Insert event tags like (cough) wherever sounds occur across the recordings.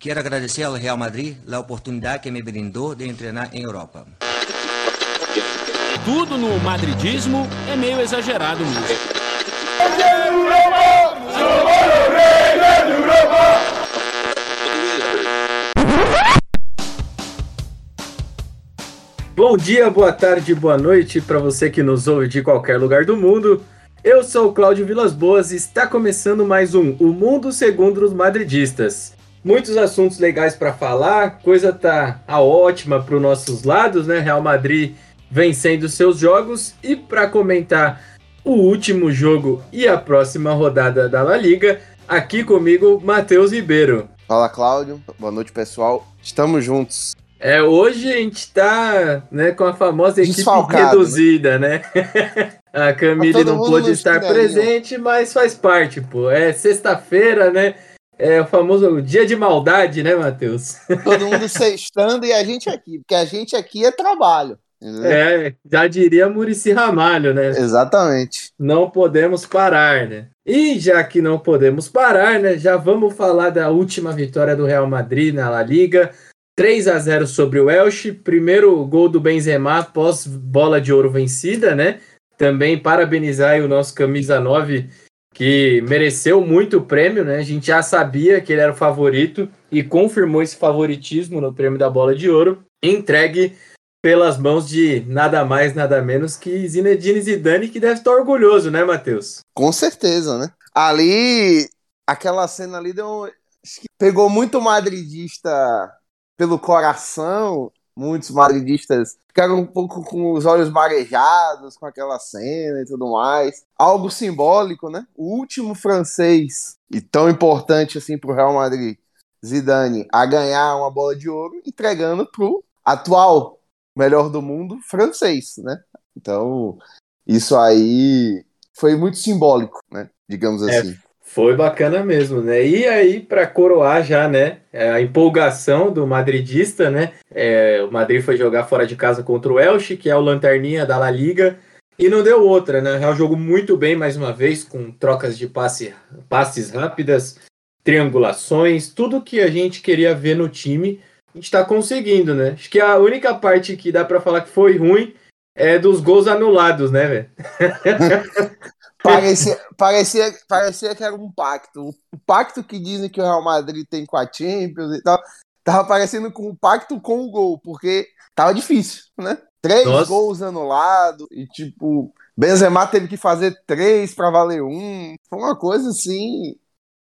Quero agradecer ao Real Madrid a oportunidade que me brindou de treinar em Europa. Tudo no madridismo é meio exagerado mesmo. Bom dia, boa tarde, boa noite para você que nos ouve de qualquer lugar do mundo. Eu sou o Cláudio Vilas Boas e está começando mais um O Mundo Segundo os Madridistas. Muitos assuntos legais para falar, coisa tá a ótima para os nossos lados, né? Real Madrid vencendo seus jogos e para comentar o último jogo e a próxima rodada da La Liga, aqui comigo Matheus Ribeiro. Fala Cláudio, boa noite pessoal, estamos juntos. É, hoje a gente tá né, com a famosa equipe Desfalcado, reduzida, né? (laughs) a Camille Tá não pôde estar presente, mas faz parte, pô. É sexta-feira, né? É o famoso dia de maldade, né, Matheus? (laughs) Todo mundo sextando e a gente aqui, porque a gente aqui é trabalho. É, já diria Murici Ramalho, né? Exatamente. Não podemos parar, né? E já que não podemos parar, né? Já vamos falar da última vitória do Real Madrid na La Liga. 3 a 0 sobre o Elche. Primeiro gol do Benzema após bola de ouro vencida, né? Também parabenizar o nosso camisa 9 que mereceu muito o prêmio, né? A gente já sabia que ele era o favorito e confirmou esse favoritismo no prêmio da bola de ouro, entregue pelas mãos de nada mais, nada menos que Zinedine Zidane, que deve estar orgulhoso, né, Matheus? Com certeza, né? Ali, aquela cena ali deu. Pegou muito madridista pelo coração. Muitos madridistas ficaram um pouco com os olhos marejados com aquela cena e tudo mais. Algo simbólico, né? O último francês e tão importante assim pro Real Madrid, Zidane, a ganhar uma bola de ouro, entregando pro atual melhor do mundo francês, né? Então, isso aí foi muito simbólico, né? Digamos É. Foi bacana mesmo, né? E aí, para coroar já, né, é, a empolgação do madridista, né? é, o Madrid foi jogar fora de casa contra o Elche, que é o lanterninha da La Liga, e não deu outra, né? O Real jogou muito bem mais uma vez, com trocas de passe, passes rápidas, triangulações, tudo que a gente queria ver no time, a gente tá conseguindo, né? Acho que a única parte que dá para falar que foi ruim é dos gols anulados, né, velho? (laughs) Parecia, parecia, parecia que era um pacto. O pacto que dizem que o Real Madrid tem com a Champions e tal, tava parecendo com o pacto com o gol, porque tava difícil, né? Três Nossa. gols anulados e, tipo, Benzema teve que fazer três pra valer um. Foi uma coisa, assim,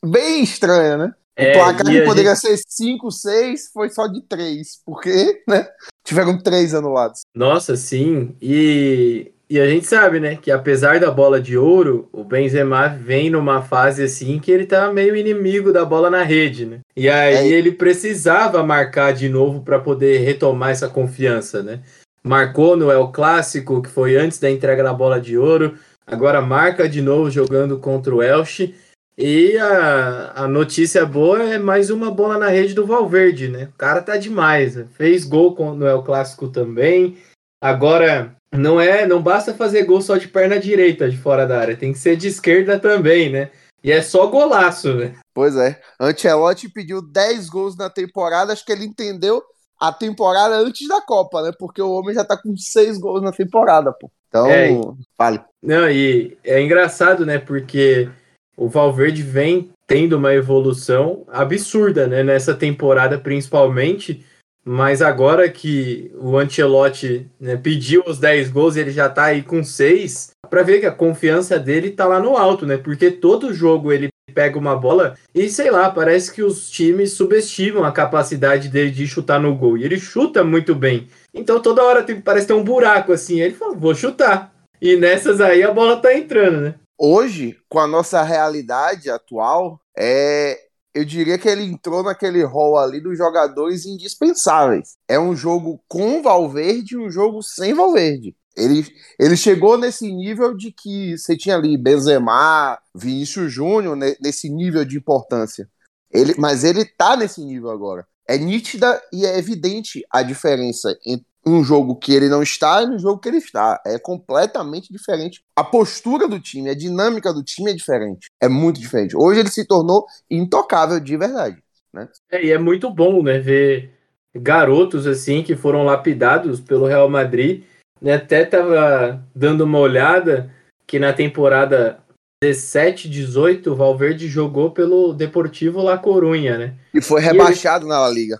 bem estranha, né? É, o placar que poderia ser 5, 6 foi só de 3, porque, né? Tiveram três anulados. Nossa, sim. E, e a gente sabe, né, que apesar da bola de ouro, o Benzema vem numa fase assim que ele tá meio inimigo da bola na rede, né? E aí É. ele precisava marcar de novo para poder retomar essa confiança, né? Marcou no El Clássico, que foi antes da entrega da bola de ouro, agora marca de novo jogando contra o Elche. E a, a notícia boa é mais uma bola na rede do Valverde, né? O cara tá demais. né? Fez gol no El Clássico também. Agora, não é, não basta fazer gol só de perna direita de fora da área, tem que ser de esquerda também, né? E é só golaço, né? Pois é. Ancelotti pediu 10 gols na temporada, acho que ele entendeu a temporada antes da Copa, né? Porque o homem já tá com 6 gols na temporada, pô. Então, É, vale. Não, e é engraçado, né? Porque o Valverde vem tendo uma evolução absurda, né? Nessa temporada, principalmente. Mas agora que o Ancelotti né, pediu os 10 gols e ele já tá aí com 6, pra ver que a confiança dele tá lá no alto, né? Porque todo jogo ele pega uma bola e, sei lá, parece que os times subestimam a capacidade dele de chutar no gol. E ele chuta muito bem. Então toda hora tem, parece ter um buraco assim. Ele fala, vou chutar. E nessas aí a bola tá entrando, né? Hoje, com a nossa realidade atual, é, eu diria que ele entrou naquele rol ali dos jogadores indispensáveis. É um jogo com Valverde e um jogo sem Valverde. Ele, ele chegou nesse nível de que você tinha ali Benzema, Vinícius Júnior, né, nesse nível de importância. Ele, mas ele tá nesse nível agora. É nítida e é evidente a diferença entre um jogo que ele não está e no jogo que ele está. É completamente diferente. A postura do time, a dinâmica do time é diferente. É muito diferente. Hoje ele se tornou intocável de verdade. né? É, e é muito bom, né, ver garotos assim que foram lapidados pelo Real Madrid, né? Até tava dando uma olhada que na temporada 17, 18, o Valverde jogou pelo Deportivo La Corunha, né? E foi rebaixado ele... na La Liga.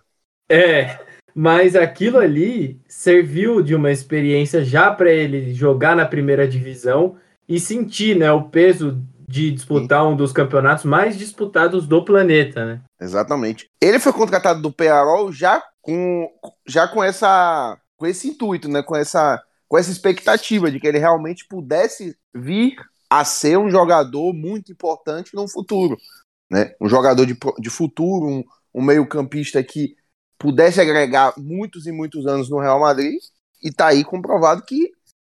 É, mas aquilo ali serviu de uma experiência já para ele jogar na primeira divisão e sentir, né, o peso de disputar Sim. um dos campeonatos mais disputados do planeta, né? Exatamente. Ele foi contratado do Pearol já com já com essa com esse intuito, né, com essa com essa expectativa de que ele realmente pudesse vir a ser um jogador muito importante no futuro. Né? Um jogador de, de futuro, um, um meio-campista que pudesse agregar muitos e muitos anos no Real Madrid, e tá aí comprovado que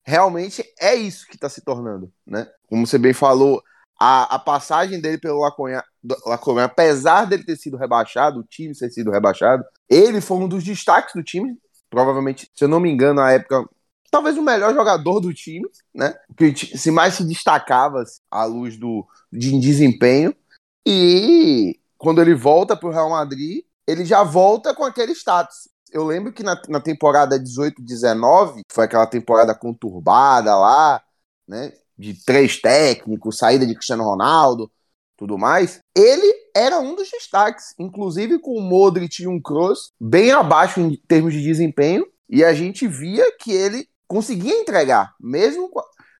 realmente é isso que está se tornando. Né? Como você bem falou, a, a passagem dele pelo Laconha, Laconha, apesar dele ter sido rebaixado, o time ter sido rebaixado, ele foi um dos destaques do time. Provavelmente, se eu não me engano, na época, talvez o melhor jogador do time, né? Que se mais se destacava à luz do de desempenho. E quando ele volta para o Real Madrid, ele já volta com aquele status. Eu lembro que na, na temporada 18-19, foi aquela temporada conturbada lá, né? De três técnicos, saída de Cristiano Ronaldo, tudo mais. Ele era um dos destaques, inclusive com o Modric e um Kroos bem abaixo em termos de desempenho. E a gente via que ele conseguia entregar, mesmo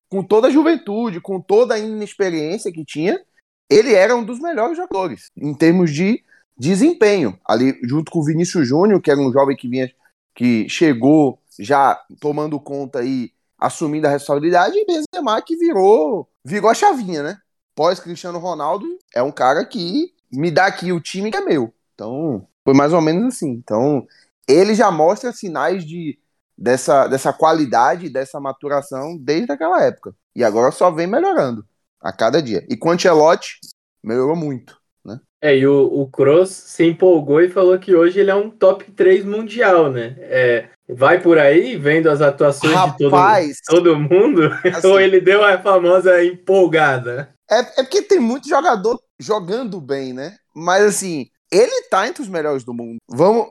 com toda a juventude, com toda a inexperiência que tinha, ele era um dos melhores jogadores em termos de desempenho. Ali, junto com o Vinícius Júnior, que era um jovem que vinha, que chegou já tomando conta e assumindo a responsabilidade, e Benzema que virou, virou a chavinha, né? Pós Cristiano Ronaldo, é um cara que me dá aqui o time que é meu. Então, foi mais ou menos assim. Então, ele já mostra sinais de dessa, dessa qualidade, dessa maturação desde aquela época. E agora só vem melhorando a cada dia. E com o Ancelotti, melhorou muito. É, e o, o Kroos se empolgou e falou que hoje ele é um top 3 mundial, né? É, vai por aí vendo as atuações Rapaz, de todo, todo mundo? (laughs) Assim, ou ele deu a famosa empolgada? É, é porque tem muito jogador jogando bem, né? Mas assim, ele tá entre os melhores do mundo. Vamos,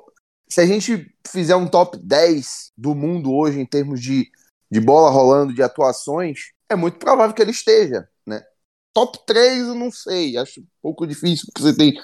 se a gente fizer um top 10 do mundo hoje em termos de, de bola rolando, de atuações, é muito provável que ele esteja? Top 3 eu não sei, acho um pouco difícil, porque você tem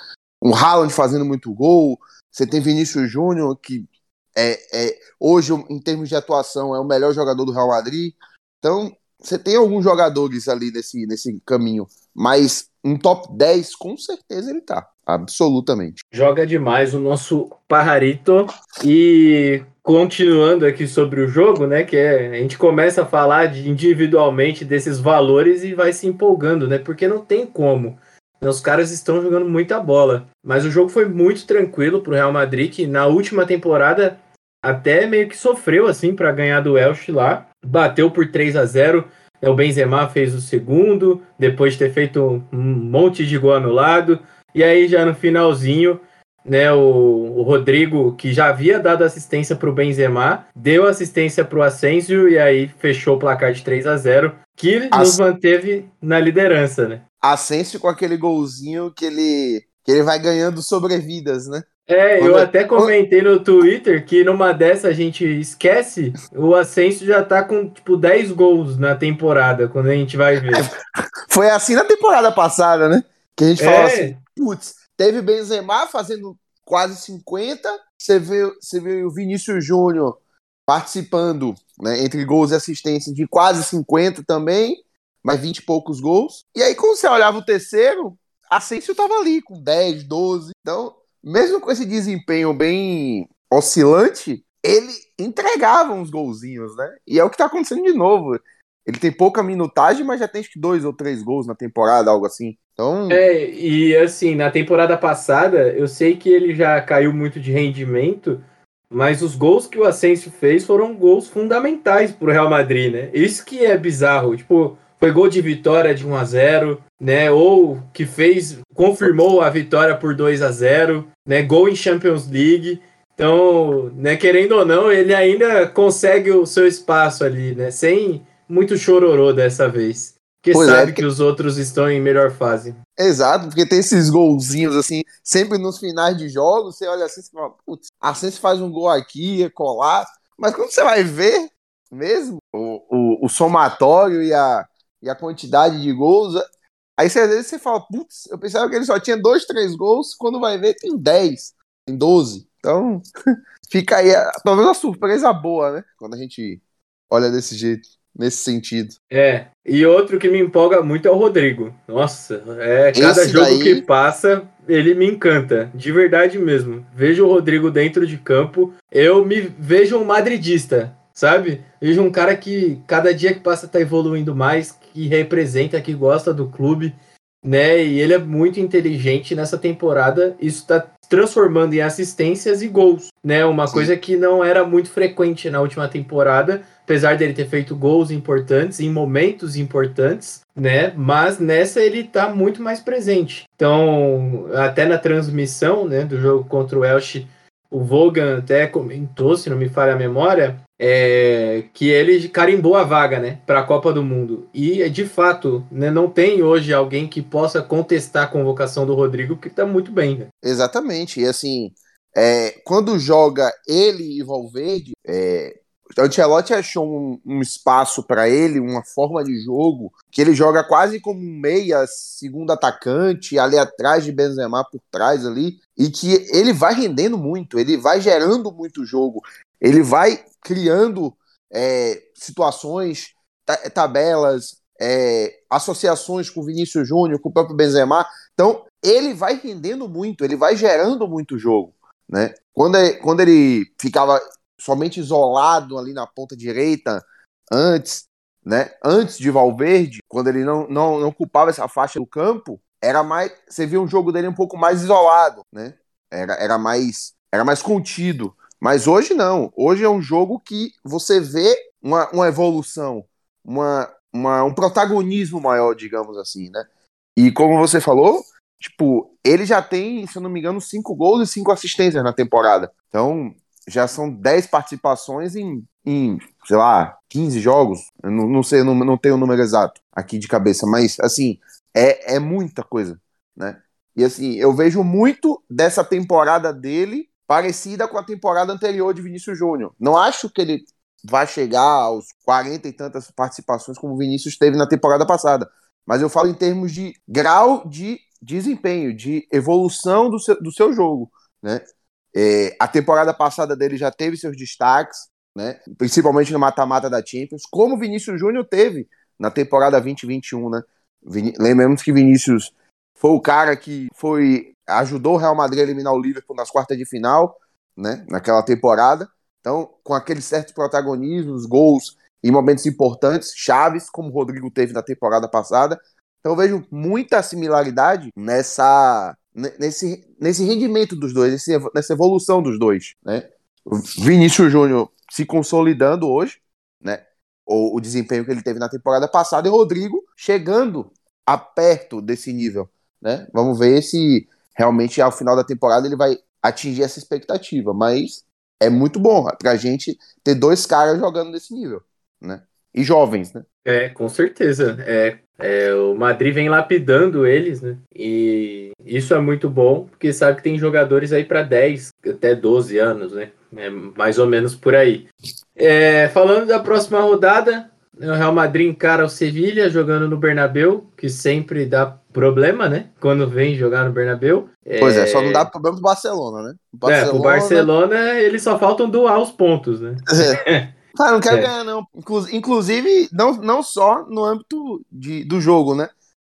um Haaland fazendo muito gol, você tem Vinícius Júnior, que é, é, hoje, em termos de atuação, é o melhor jogador do Real Madrid. Então, você tem alguns jogadores ali nesse, nesse caminho, mas um top 10, com certeza ele tá. Absolutamente. Joga demais o nosso Pajarito. E continuando aqui sobre o jogo, né? Que é, a gente começa a falar de, individualmente desses valores e vai se empolgando, né? Porque não tem como. Os caras estão jogando muita bola. Mas o jogo foi muito tranquilo pro Real Madrid, que na última temporada até meio que sofreu assim para ganhar do Elche lá. Bateu por 3 a 0 o Benzema fez o segundo, depois de ter feito um monte de gol anulado. E aí, já no finalzinho, né, o, o Rodrigo, que já havia dado assistência para o Benzema, deu assistência para o Asensio e aí fechou o placar de 3 a 0 que As... nos manteve na liderança, né? Asensio com aquele golzinho que ele, que ele vai ganhando sobrevidas, né? É, eu até comentei no Twitter que numa dessa a gente esquece, o Ascenso já tá com tipo 10 gols na temporada, quando a gente vai ver. (laughs) Foi assim na temporada passada, né? Que a gente é. falou assim, putz, teve Benzema fazendo quase 50, você vê o Vinícius Júnior participando, né, entre gols e assistências de quase 50 também, mais 20 e poucos gols. E aí quando você olhava o terceiro, Asensio tava ali com 10, 12. Então, mesmo com esse desempenho bem oscilante, ele entregava uns golzinhos, né? E é o que tá acontecendo de novo. Ele tem pouca minutagem, mas já tem acho que dois ou três gols na temporada, algo assim. Então... É, e assim, na temporada passada, eu sei que ele já caiu muito de rendimento, mas os gols que o Asensio fez foram gols fundamentais pro Real Madrid, né? Isso que é bizarro. Tipo, foi gol de vitória de 1 a 0 né? Ou que fez, confirmou a vitória por 2 a 0 né? Gol em Champions League. Então, né, querendo ou não, ele ainda consegue o seu espaço ali, né? Sem muito chororô dessa vez. Porque Pois é, sabe porque- que os outros estão em melhor fase. Exato, porque tem esses golzinhos assim, sempre nos finais de jogos, você olha assim e fala, putz, assim se faz um gol aqui, é colar. Mas quando você vai ver mesmo o, o, o somatório e a, e a quantidade de gols, aí você, às vezes você fala, putz, eu pensava que ele só tinha dois, três gols, quando vai ver tem 10, tem 12. Então, (laughs) fica aí, menos uma surpresa boa, né? Quando a gente olha desse jeito, nesse sentido. É, e outro que me empolga muito é o Rodrigo. Nossa, é cada Esse jogo daí- que passa, ele me encanta, de verdade mesmo. Vejo o Rodrigo dentro de campo, eu me vejo um madridista, sabe? Vejo um cara que cada dia que passa tá evoluindo mais, que representa, que gosta do clube, né? E ele é muito inteligente nessa temporada. Isso tá transformando em assistências e gols, né? Uma Sim. coisa que não era muito frequente na última temporada, apesar dele ter feito gols importantes em momentos importantes, né? Mas nessa ele tá muito mais presente. Então, até na transmissão, né, do jogo contra o Elche, o Vogan até comentou, se não me falha a memória, é, que ele carimbou a vaga, né, para a Copa do Mundo. E de fato, né, não tem hoje alguém que possa contestar a convocação do Rodrigo, porque tá muito bem, né? Exatamente. E assim, é, quando joga ele e Valverde, é, o Ancelotti achou um, um espaço para ele, uma forma de jogo, que ele joga quase como um meia, segundo atacante, ali atrás de Benzema por trás ali, e que ele vai rendendo muito, ele vai gerando muito jogo, ele vai criando é, situações, ta- tabelas, é, associações com o Vinícius Júnior, com o próprio Benzema. Então, ele vai rendendo muito, ele vai gerando muito jogo. Né? Quando, ele, quando ele ficava somente isolado ali na ponta direita, antes, né? Antes de Valverde, quando ele não, não, não ocupava essa faixa do campo, era mais. Você via um jogo dele um pouco mais isolado, né? Era, era mais era mais contido. Mas hoje não. Hoje é um jogo que você vê uma, uma evolução, uma, uma, um protagonismo maior, digamos assim, né? E como você falou, tipo, ele já tem, se eu não me engano, cinco gols e cinco assistências na temporada. Então, já são 10 participações em, em, sei lá, 15 jogos. Eu não, não sei, não, não tenho o número exato aqui de cabeça, mas, assim, é, é muita coisa, né? E, assim, eu vejo muito dessa temporada dele parecida com a temporada anterior de Vinícius Júnior. Não acho que ele vai chegar aos 40 e tantas participações como o Vinícius teve na temporada passada. Mas eu falo em termos de grau de desempenho, de evolução do seu, do seu jogo, né? É, a temporada passada dele já teve seus destaques, né? Principalmente no mata-mata da Champions, como o Vinícius Júnior teve na temporada 2021, né? Vini- Lembramos que Vinícius foi o cara que foi ajudou o Real Madrid a eliminar o Liverpool nas quartas de final, né? Naquela temporada. Então, com aqueles certos protagonismos, gols em momentos importantes, chaves, como o Rodrigo teve na temporada passada. Então vejo muita similaridade nessa ne- nesse, nesse rendimento dos dois, nessa evolução dos dois, né? Vinícius Júnior se consolidando hoje, né? O, o desempenho que ele teve na temporada passada e Rodrigo chegando a perto desse nível, né? Vamos ver se realmente ao final da temporada ele vai atingir essa expectativa, mas é muito bom pra gente ter dois caras jogando nesse nível, né? E jovens, né? É, com certeza. É, é, o Madrid vem lapidando eles, né? E isso é muito bom, porque sabe que tem jogadores aí para 10, até 12 anos, né? É mais ou menos por aí. É, falando da próxima rodada, o Real Madrid encara o Sevilha jogando no Bernabéu, que sempre dá problema, né? Quando vem jogar no Bernabéu. Pois é, só não dá problema pro Barcelona, né? O É, pro Barcelona eles só faltam doar os pontos, né? (laughs) Ah, não quero É. ganhar, não. Inclu- Inclusive, não, não só no âmbito de, do jogo, né?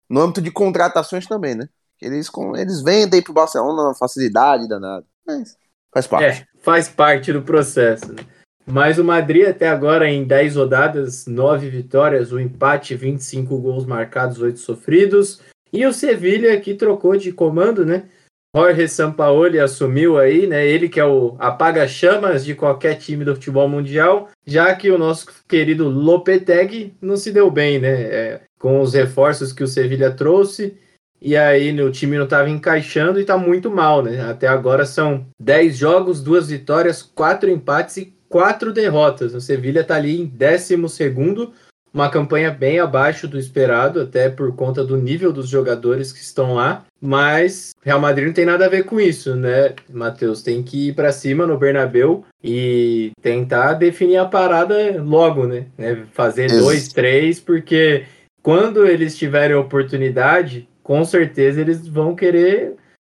No âmbito de contratações também, né? Eles, com, eles vendem pro Barcelona uma facilidade danada. Mas faz parte. É, faz parte do processo. né? Mas o Madrid até agora em 10 rodadas, 9 vitórias, um empate, 25 gols marcados, 8 sofridos. E o Sevilha que trocou de comando, né? Jorge Sampaoli assumiu aí, né? Ele que é o apaga-chamas de qualquer time do futebol mundial, já que o nosso querido Lopetegui não se deu bem, né? É, com os reforços que o Sevilha trouxe. E aí o time não estava encaixando e está muito mal, né? Até agora são 10 jogos, duas vitórias, quatro empates e quatro derrotas. O Sevilha está ali em 12 uma campanha bem abaixo do esperado, até por conta do nível dos jogadores que estão lá. Mas Real Madrid não tem nada a ver com isso, né, Matheus? Tem que ir para cima no Bernabeu e tentar definir a parada logo, né? né? Fazer Ex dois, três, porque quando eles tiverem oportunidade, com certeza eles vão querer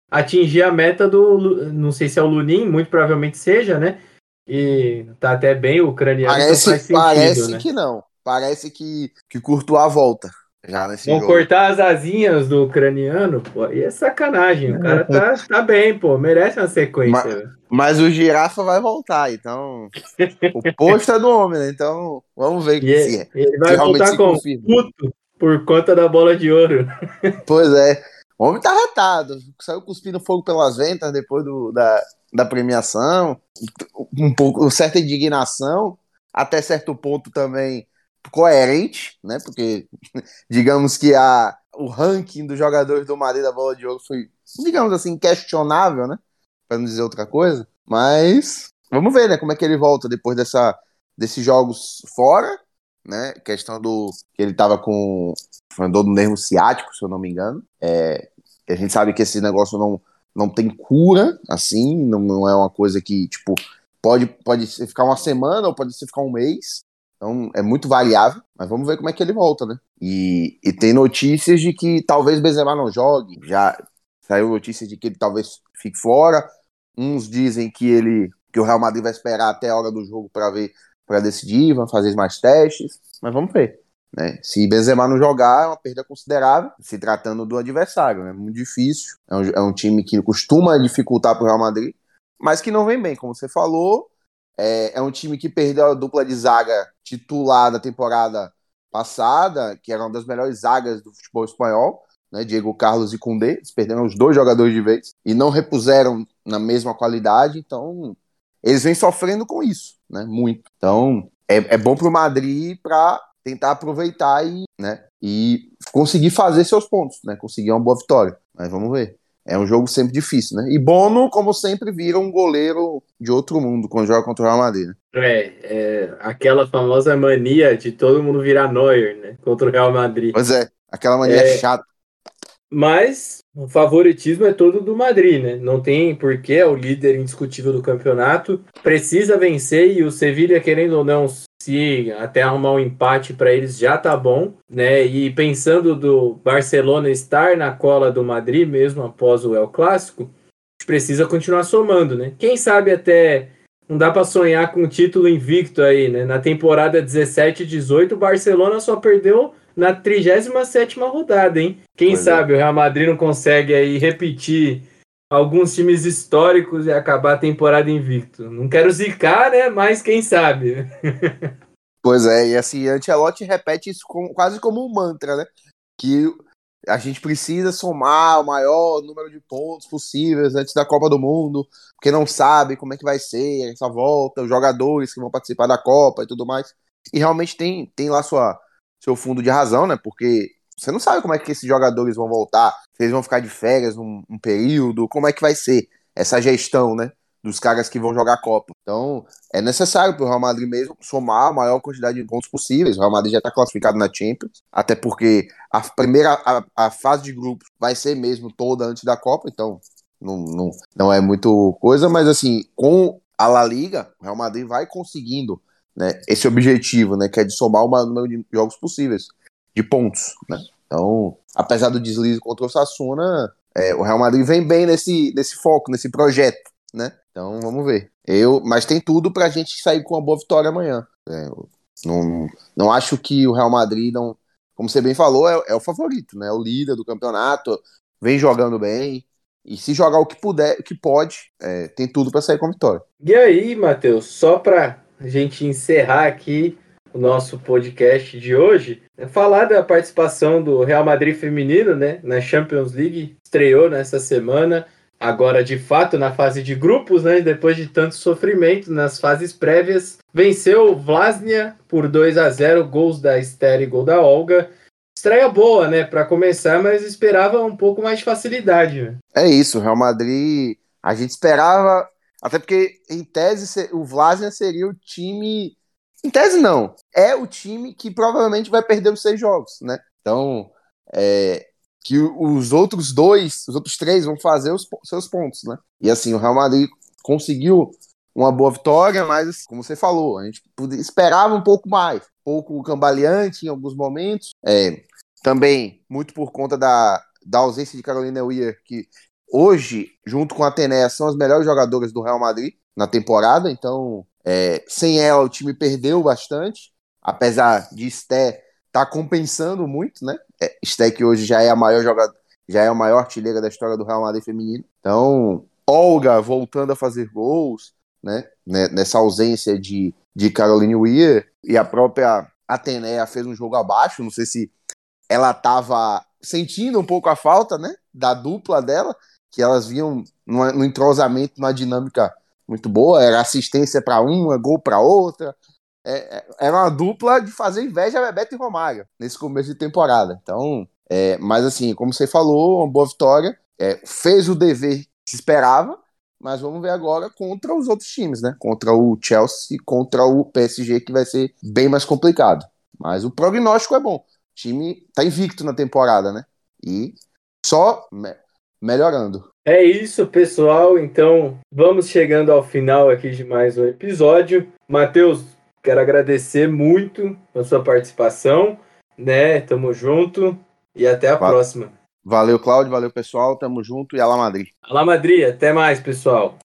atingir a meta do. Não sei se é o Lunin, muito provavelmente seja, né? E tá até bem o ucraniano. Parece, faz sentido, parece né? que não. Parece que, que Courtois a volta. Já nesse Vão jogo. cortar as asinhas do ucraniano, pô, aí é sacanagem. O cara tá, tá bem, pô, merece uma sequência. Ma- velho. Mas o girafa vai voltar, então. o (laughs) posto é do homem, né? Então, vamos ver E se ele, é. ele vai voltar com confirma. puto por conta da bola de ouro. (laughs) Pois é. O homem tá retado. Saiu cuspindo fogo pelas ventas depois do, da, da premiação. Um pouco, certa indignação. Até certo ponto também coerente, né? Porque, (laughs) digamos que a, o ranking dos jogadores do Madrid da bola de ouro foi, digamos assim, questionável, né? Pra não dizer outra coisa. Mas vamos ver, né? Como é que ele volta depois dessa, desses jogos fora, né? Questão do que ele tava com dor no nervo ciático, se eu não me engano. É, a gente sabe que esse negócio não, não tem cura, assim, não, não é uma coisa que, tipo, pode, pode ficar uma semana ou pode ficar um mês. Então é muito variável, mas vamos ver como é que ele volta, né? E, e tem notícias de que talvez Benzema não jogue. Já saiu notícia de que ele talvez fique fora. Uns dizem que ele que o Real Madrid vai esperar até a hora do jogo para ver, para decidir, vai fazer mais testes, mas vamos ver. Né? Se Benzema não jogar, é uma perda considerável, se tratando do adversário. É muito difícil. É um, é um time que costuma dificultar para o Real Madrid, mas que não vem bem, como você falou. É, é um time que perdeu a dupla de zaga titular da temporada passada, que era uma das melhores zagas do futebol espanhol, né? Diego Carlos e Koundé. Eles perderam os dois jogadores de vez e não repuseram na mesma qualidade, então eles vêm sofrendo com isso, né? Muito. Então é, é bom para o Madrid para tentar aproveitar e, né, e conseguir fazer seus pontos, né? Conseguir uma boa vitória. Mas vamos ver. É um jogo sempre difícil, né? E Bono, como sempre, vira um goleiro de outro mundo quando joga contra o Real Madrid. Né? É, é aquela famosa mania de todo mundo virar Neuer, né? Contra o Real Madrid. Pois é, aquela mania É. chata. Mas o favoritismo é todo do Madrid, né? Não tem porquê, é o líder indiscutível do campeonato. Precisa vencer e o Sevilha, querendo ou não, se até arrumar um empate para eles já tá bom, né? E pensando do Barcelona estar na cola do Madrid mesmo após o El Clássico, precisa continuar somando, né? Quem sabe até não dá para sonhar com um título invicto aí, né? Na temporada 17 e 18, o Barcelona só perdeu na 37ª rodada, hein? Quem Pois é. sabe o Real Madrid não consegue aí repetir alguns times históricos e acabar a temporada invicto. Não quero zicar, né? Mas quem sabe. (laughs) Pois é, e assim, Ancelotti repete isso com- quase como um mantra, né? Que a gente precisa somar o maior número de pontos possíveis antes da Copa do Mundo, porque não sabe como é que vai ser essa volta, os jogadores que vão participar da Copa e tudo mais. E realmente tem, tem lá sua, seu fundo de razão, né? Porque você não sabe como é que esses jogadores vão voltar, se eles vão ficar de férias num, num período, como é que vai ser essa gestão, né? Dos caras que vão jogar a Copa. Então, é necessário para o Real Madrid mesmo somar a maior quantidade de pontos possíveis. O Real Madrid já está classificado na Champions, até porque a primeira a, a fase de grupos vai ser mesmo toda antes da Copa, então não, não, não é muito coisa, mas assim, com a La Liga, o Real Madrid vai conseguindo né, esse objetivo, né, que é de somar o maior número de jogos possíveis, de pontos, né? Então, apesar do deslize contra o Sassuna, é, o Real Madrid vem bem nesse, nesse foco, nesse projeto, né? Então, vamos ver. Eu, mas tem tudo pra gente sair com uma boa vitória amanhã. É, não, não acho que o Real Madrid não, como você bem falou, é, é o favorito, né? É o líder do campeonato, vem jogando bem. E se jogar o que puder, o que pode, é, tem tudo pra sair com a vitória. E aí, Matheus, só para a gente encerrar aqui o nosso podcast de hoje, é falar da participação do Real Madrid feminino, né, na Champions League, estreou nessa semana, agora de fato na fase de grupos, né, depois de tanto sofrimento nas fases prévias, venceu Vlasnia por 2 a 0, gols da Esther e gol da Olga. Estreia boa, né, para começar, mas esperava um pouco mais de facilidade. Né? É isso, Real Madrid, a gente esperava, até porque em tese se- o Vlasnia seria o time Em tese, não. É o time que provavelmente vai perder os seis jogos, né? Então, é, que os outros dois, os outros três vão fazer os seus pontos, né? E assim, o Real Madrid conseguiu uma boa vitória, mas como você falou, a gente esperava um pouco mais, um pouco cambaleante em alguns momentos. É, também muito por conta da, da ausência de Carolina Weir, que hoje, junto com a Atenéa, são as melhores jogadoras do Real Madrid na temporada, então é, sem ela o time perdeu bastante, apesar de Sté tá compensando muito, né? É, Sté que hoje já é a maior jogadora, já é a maior artilheira da história do Real Madrid feminino. Então, Olga voltando a fazer gols, né? Nessa ausência de, de Caroline Weir e a própria Atenéa fez um jogo abaixo, não sei se ela estava sentindo um pouco a falta, né, da dupla dela, que elas vinham no, entrosamento, numa dinâmica muito boa, era assistência para uma, gol para outra, é, é, era uma dupla de fazer inveja a Bebeto e Romário nesse começo de temporada. Então, é, mas assim, como você falou, uma boa vitória, é, fez o dever que se esperava, mas vamos ver agora contra os outros times, né? Contra o Chelsea contra o PSG, que vai ser bem mais complicado. Mas o prognóstico é bom. O time tá invicto na temporada, né? E só me melhorando. É isso, pessoal. Então, vamos chegando ao final aqui de mais um episódio. Matheus, quero agradecer muito a sua participação, né? Tamo junto e até a próxima. Valeu, Cláudio. Valeu, pessoal. Tamo junto e Alá Madrid. Alá Madrid, até mais, pessoal.